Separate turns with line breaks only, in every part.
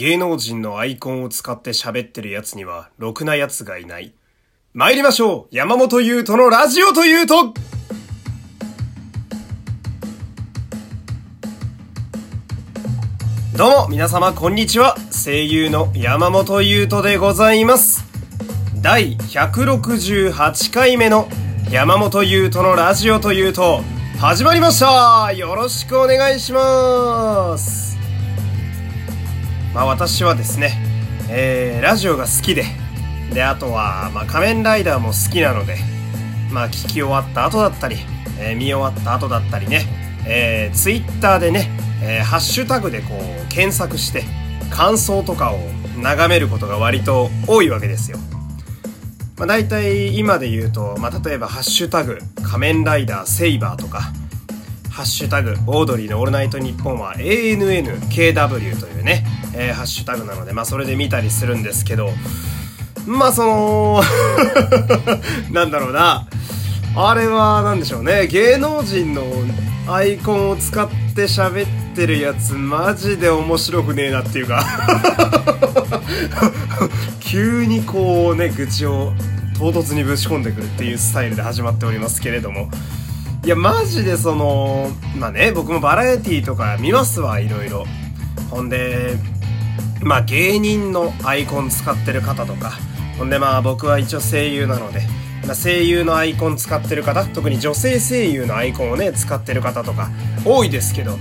芸能人のアイコンを使って喋ってる奴には、ろくな奴がいない。参りましょう山本優斗のラジオというとどうも、皆様、こんにちは。声優の山本優斗でございます。第168回目の山本優斗のラジオというと、始まりましたよろしくお願いしますまあ私はですね、えー、ラジオが好きで、で、あとは、まあ仮面ライダーも好きなので、まあ聞き終わった後だったり、えー見終わった後だったりね、えー、ツイッターでね、えーハッシュタグでこう検索して、感想とかを眺めることが割と多いわけですよ。まあ、大体今で言うと、まあ、例えばハッシュタグ仮面ライダーセイバーとか、ハッシュタグオードリーのオールナイトニッポンは ANNKW というね、えーハッシュタグなので、まあそれで見たりするんですけど、まあその、なんだろうな、あれはなんでしょうね、芸能人のアイコンを使って喋ってるやつマジで面白くねえなっていうか、急にこうね、愚痴を唐突にぶち込んでくるっていうスタイルで始まっておりますけれども、いや、マジでその、まあね、僕もバラエティとか見ますわ、いろいろ。ほんで、まあ芸人のアイコン使ってる方とか、ほんでまあ僕は一応声優なので、まあ、声優のアイコン使ってる方、特に女性声優のアイコンをね、使ってる方とか、多いですけど、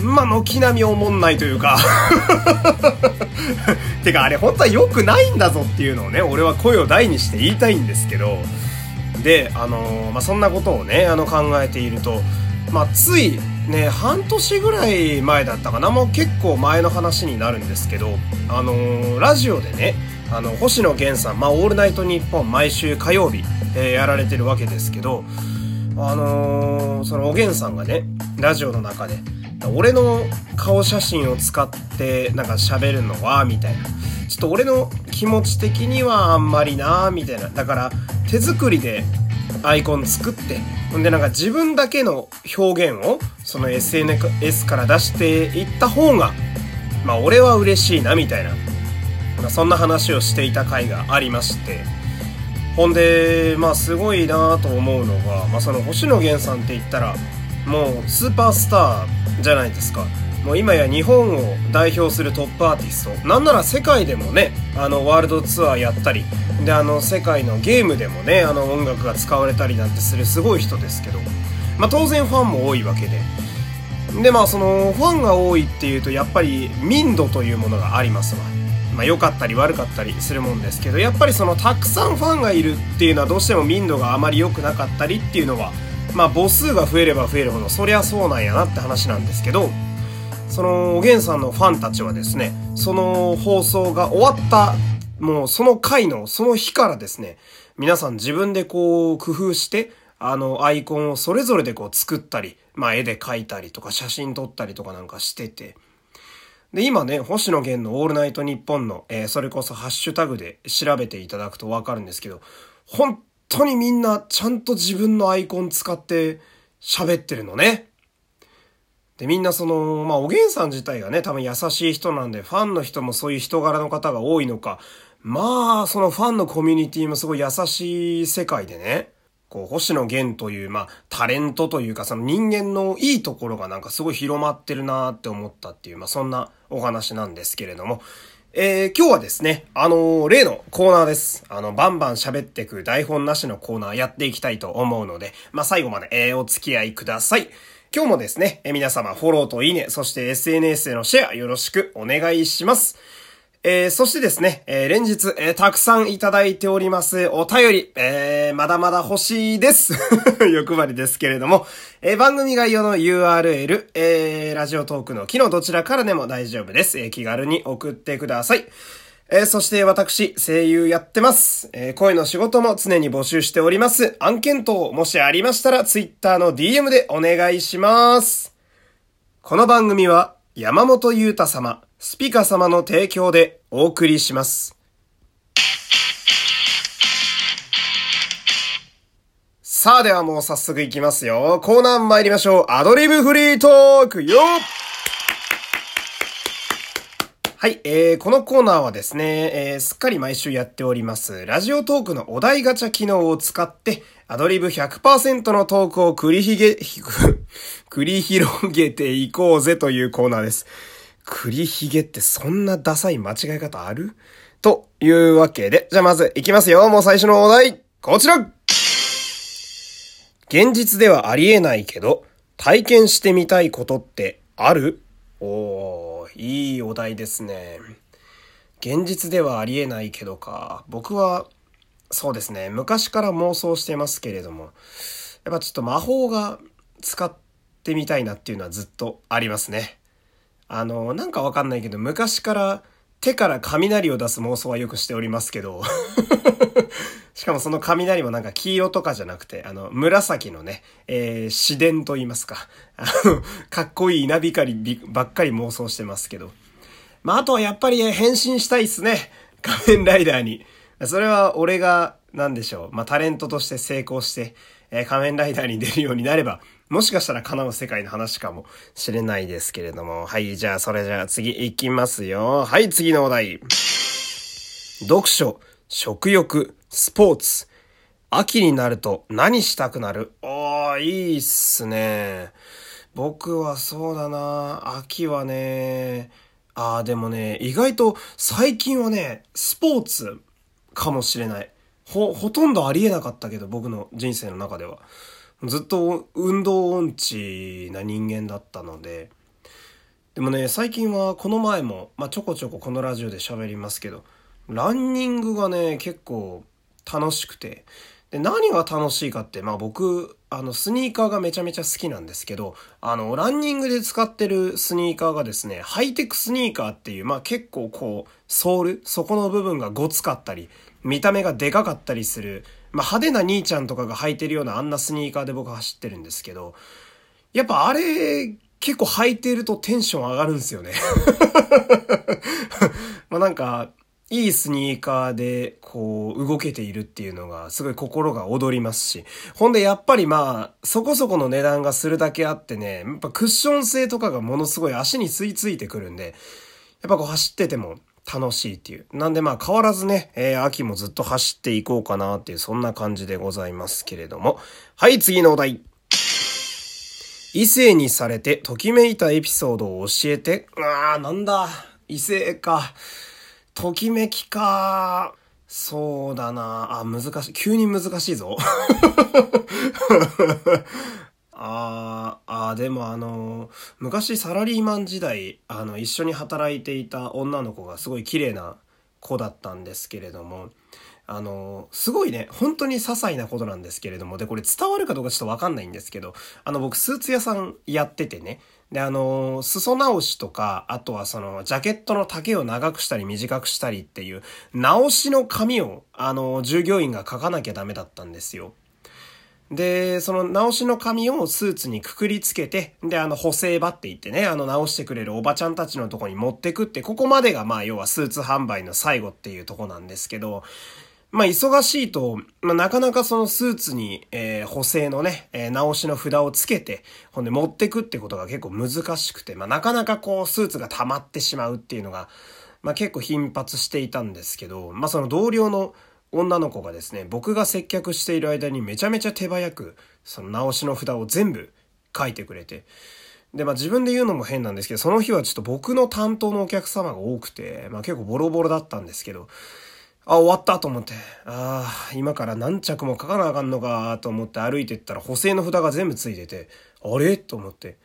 まあ軒並み思んないというか、てかあれ本当は良くないんだぞっていうのをね、俺は声を大にして言いたいんですけど、で、あのまあ、そんなことをね、あの考えていると、まあ、ついね、半年ぐらい前だったかな、もう結構前の話になるんですけど、あのラジオでね、あの、星野源さん、まあ、オールナイトニッポン毎週火曜日、えーやられてるわけですけど、あのそのおげんさんがね、ラジオの中で、俺の顔写真を使ってなんか喋るのは、みたいな。ちょっと俺の気持ち的にはあんまりなみたいな。だから、手作りでアイコン作って、ほんでなんか自分だけの表現を、その SNS から出していった方が、まあ俺は嬉しいな、みたいな。まあそんな話をしていた回がありまして、ほんで、まあすごいなと思うのが、まあその星野源さんって言ったら、もうスーパースターじゃないですか。もう今や日本を代表するトップアーティスト。なんなら世界でもね、あのワールドツアーやったり、であの世界のゲームでもね、あの音楽が使われたりなんてするすごい人ですけど、まあ当然ファンも多いわけで。でまあそのファンが多いっていうとやっぱり民度というものがありますわ。まあ良かったり悪かったりするもんですけど、やっぱりそのたくさんファンがいるっていうのはどうしても民度があまり良くなかったりっていうのは、まあ母数が増えれば増えるほどそりゃそうなんやなって話なんですけど、そのおげんさんのファンたちはですね、その放送が終わった、もうその回のその日からですね、皆さん自分でこう工夫して、あのアイコンをそれぞれでこう作ったり、まあ絵で描いたりとか写真撮ったりとかなんかしてて、で、今ね、星野源のオールナイトニッポンの、えーそれこそハッシュタグで調べていただくとわかるんですけど、本当にみんなちゃんと自分のアイコン使って喋ってるのね。で、みんなその、まあ、おげんさん自体がね、多分優しい人なんで、ファンの人もそういう人柄の方が多いのか、まあ、そのファンのコミュニティもすごい優しい世界でね、こう、星野源という、まあ、タレントというか、その人間のいいところがなんかすごい広まってるなって思ったっていう、まあ、そんなお話なんですけれども、えー、今日はですね、あのー例のコーナーです。あの、バンバン喋ってく台本なしのコーナーやっていきたいと思うので、まあ、最後まで、えー、お付き合いください。今日もですね、え皆様フォローといいね、そして SNS へのシェアよろしくお願いします。えー、そしてですね、えー連日、えーたくさんいただいておりますお便り、えー、まだまだ欲しいです。欲張りですけれども、えー番組概要の URL、えー、ラジオトークの機能どちらからでも大丈夫です。えー気軽に送ってください。えーそして私、声優やってます。えー声の仕事も常に募集しております。案件等、もしありましたら、Twitter の DM でお願いします。この番組は山本裕太様、スピカ様の提供でお送りします。さあではもう早速いきますよ。コーナー参りましょう。アドリブフリートークよはい、えー、このコーナーはですね、えー、すっかり毎週やっております、ラジオトークのお題ガチャ機能を使って、アドリブ100%のトークを繰りひげ、繰り広げていこうぜというコーナーです。繰りひげってそんなダサい間違い方ある？というわけで、じゃあまず行きますよ。もう最初のお題、こちら現実ではありえないけど、体験してみたいことってある？おー、いいお題ですね。現実ではありえないけどか。僕は、そうですね、昔から妄想してますけれども、やっぱちょっと魔法が使ってみたいなっていうのはずっとありますね。あの、なんかわかんないけど、昔から手から雷を出す妄想はよくしておりますけど しかもその雷もなんか黄色とかじゃなくて、あの、紫のね、えー、自伝と言いますか。あの、かっこいい稲光ばっかり妄想してますけど。まあ、あとはやっぱり変身したいっすね。仮面ライダーに。それは俺が、なんでしょう。まあ、タレントとして成功して、えー、仮面ライダーに出るようになれば、もしかしたら叶う世界の話かもしれないですけれども。はい、じゃあ、それじゃあ次行きますよ。はい、次のお題。読書、食欲、スポーツ。秋になると何したくなる？おー、いいっすね。僕はそうだな。秋はね、あーでもね、意外と最近はね、スポーツかもしれない。ほ、ほとんどありえなかったけど、僕の人生の中では。ずっと運動音痴な人間だったので。でもね、最近はこの前も、まあ、ちょこちょここのラジオで喋りますけど、ランニングがね、結構楽しくて。で、何が楽しいかって、まあ僕、あの、スニーカーがめちゃめちゃ好きなんですけど、あの、ランニングで使ってるスニーカーがですね、ハイテクスニーカーっていう、まあ結構こう、ソール、そこの部分がごつかったり、見た目がでかかったりする、まあ派手な兄ちゃんとかが履いてるようなあんなスニーカーで僕走ってるんですけど、やっぱあれ、結構履いてるとテンション上がるんですよね まあなんか、いいスニーカーで、こう、動けているっていうのが、すごい心が躍りますし。ほんで、やっぱりまあ、そこそこの値段がするだけあってね、やっぱクッション性とかがものすごい足に吸い付いてくるんで、やっぱこう走ってても楽しいっていう。なんでまあ変わらずね、えー、秋もずっと走っていこうかなっていう、そんな感じでございますけれども。はい、次のお題。異性にされてときめいたエピソードを教えて。あー、なんだ。異性か。ときめきか。そうだなあ、難しい。急に難しいぞ。ああ、でもあの、昔サラリーマン時代、あの、一緒に働いていた女の子がすごい綺麗な子だったんですけれども、あの、すごいね、本当に些細なことなんですけれども、で、これ伝わるかどうかちょっとわかんないんですけど、あの、僕、スーツ屋さんやっててね、で、あの、裾直しとか、あとはその、ジャケットの丈を長くしたり短くしたりっていう、直しの紙を、あの、従業員が書かなきゃダメだったんですよ。で、その直しの紙をスーツにくくりつけて、で、あの、補正場って言ってね、あの、直してくれるおばちゃんたちのとこに持ってくって、ここまでがまあ、要はスーツ販売の最後っていうとこなんですけど、まあ、忙しいと、まあ、なかなかそのスーツに、えー、補正のね、えー、直しの札をつけて、ほんで持ってくってことが結構難しくて、まあ、なかなかこう、スーツが溜まってしまうっていうのが、まあ、結構頻発していたんですけど、まあ、その同僚の女の子がですね、僕が接客している間にめちゃめちゃ手早く、その直しの札を全部書いてくれて、で、まあ自分で言うのも変なんですけど、その日はちょっと僕の担当のお客様が多くて、まあ結構ボロボロだったんですけど、あ、終わったと思って。ああ、今から何着も書かなあかんのかと思って歩いてったら補正の札が全部ついてて、あれ？と思って。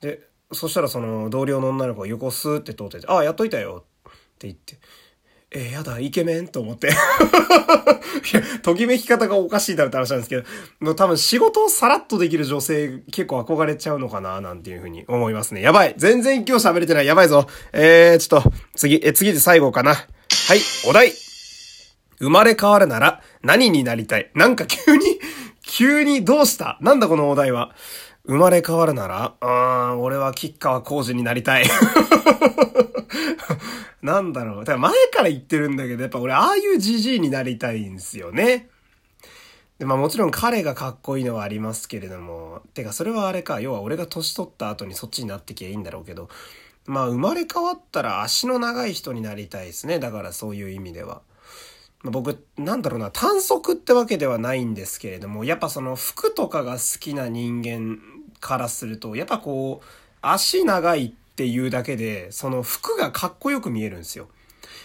で、そしたらその同僚の女の子が横スーって通ってて、ああ、やっといたよって言って。えー、やだ、イケメンと思って。いや、ときめき方がおかしいだろって話なんですけど、もう多分仕事をさらっとできる女性結構憧れちゃうのかななんていうふうに思いますね。やばい全然今日喋れてない。やばいぞ。えー、ちょっと、次、え、次で最後かな。はい、お題生まれ変わるなら何になりたい？なんか急に、急にどうした？なんだこのお題は。生まれ変わるならうーん、俺は吉川浩司になりたい。なんだろう。だから前から言ってるんだけど、やっぱ俺ああいうじじいになりたいんですよね。で、まあもちろん彼がかっこいいのはありますけれども、てかそれはあれか、要は俺が年取った後にそっちになってきゃいいんだろうけど、まあ生まれ変わったら足の長い人になりたいですね。だからそういう意味では。ま、僕、なんだろうな、短足ってわけではないんですけれども、やっぱその服とかが好きな人間からすると、やっぱこう、足長いっっていうだけで、その服がかっこよく見えるんですよ。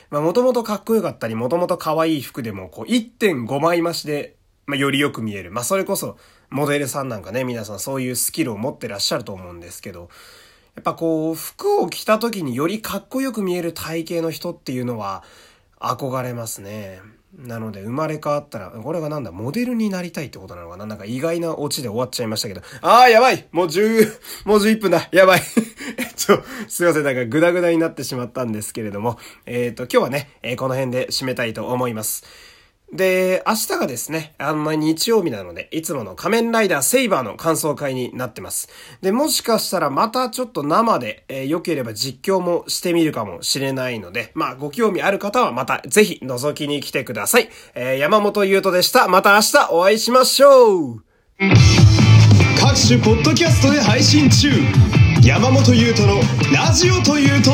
まあもともとかっこよかったり、もともと可愛い服でも、こう1.5枚増しで、まあよりよく見える。まあそれこそ、モデルさんなんかね、皆さんそういうスキルを持ってらっしゃると思うんですけど、やっぱこう、服を着た時によりかっこよく見える体型の人っていうのは、憧れますね。なので、生まれ変わったら、これがなんだ、モデルになりたいってことなのかな。なんか意外なオチで終わっちゃいましたけど。あー、やばい。もう10、もう11分だ。やばい。えっと、すいません、なんかグダグダになってしまったんですけれども、えっ、ー、と、今日はね、えー、この辺で締めたいと思います。で、明日がですね、あんま日曜日なので、いつもの仮面ライダーセイバーの感想会になってます。で、もしかしたらまたちょっと生で、えー、良ければ実況もしてみるかもしれないので、まあ、ご興味ある方はまたぜひ覗きに来てください。えー、山本優斗でした。また明日お会いしましょう
各種ポッドキャストで配信中山本優斗のラジオというと